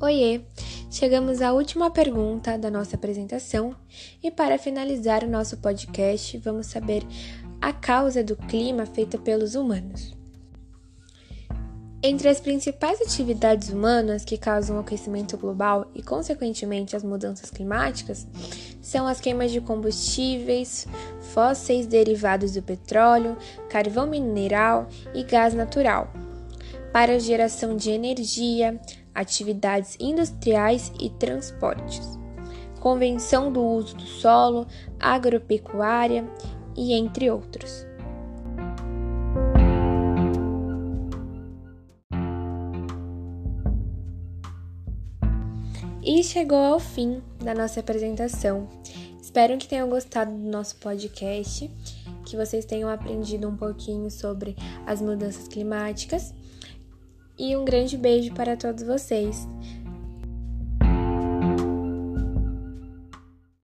Oiê! Chegamos à última pergunta da nossa apresentação e para finalizar o nosso podcast, vamos saber a causa do clima feita pelos humanos. Entre as principais atividades humanas que causam o aquecimento global e, consequentemente, as mudanças climáticas, são as queimas de combustíveis fósseis derivados do petróleo, carvão mineral e gás natural, para a geração de energia, atividades industriais e transportes, convenção do uso do solo, agropecuária e entre outros. E chegou ao fim da nossa apresentação. Espero que tenham gostado do nosso podcast, que vocês tenham aprendido um pouquinho sobre as mudanças climáticas e um grande beijo para todos vocês.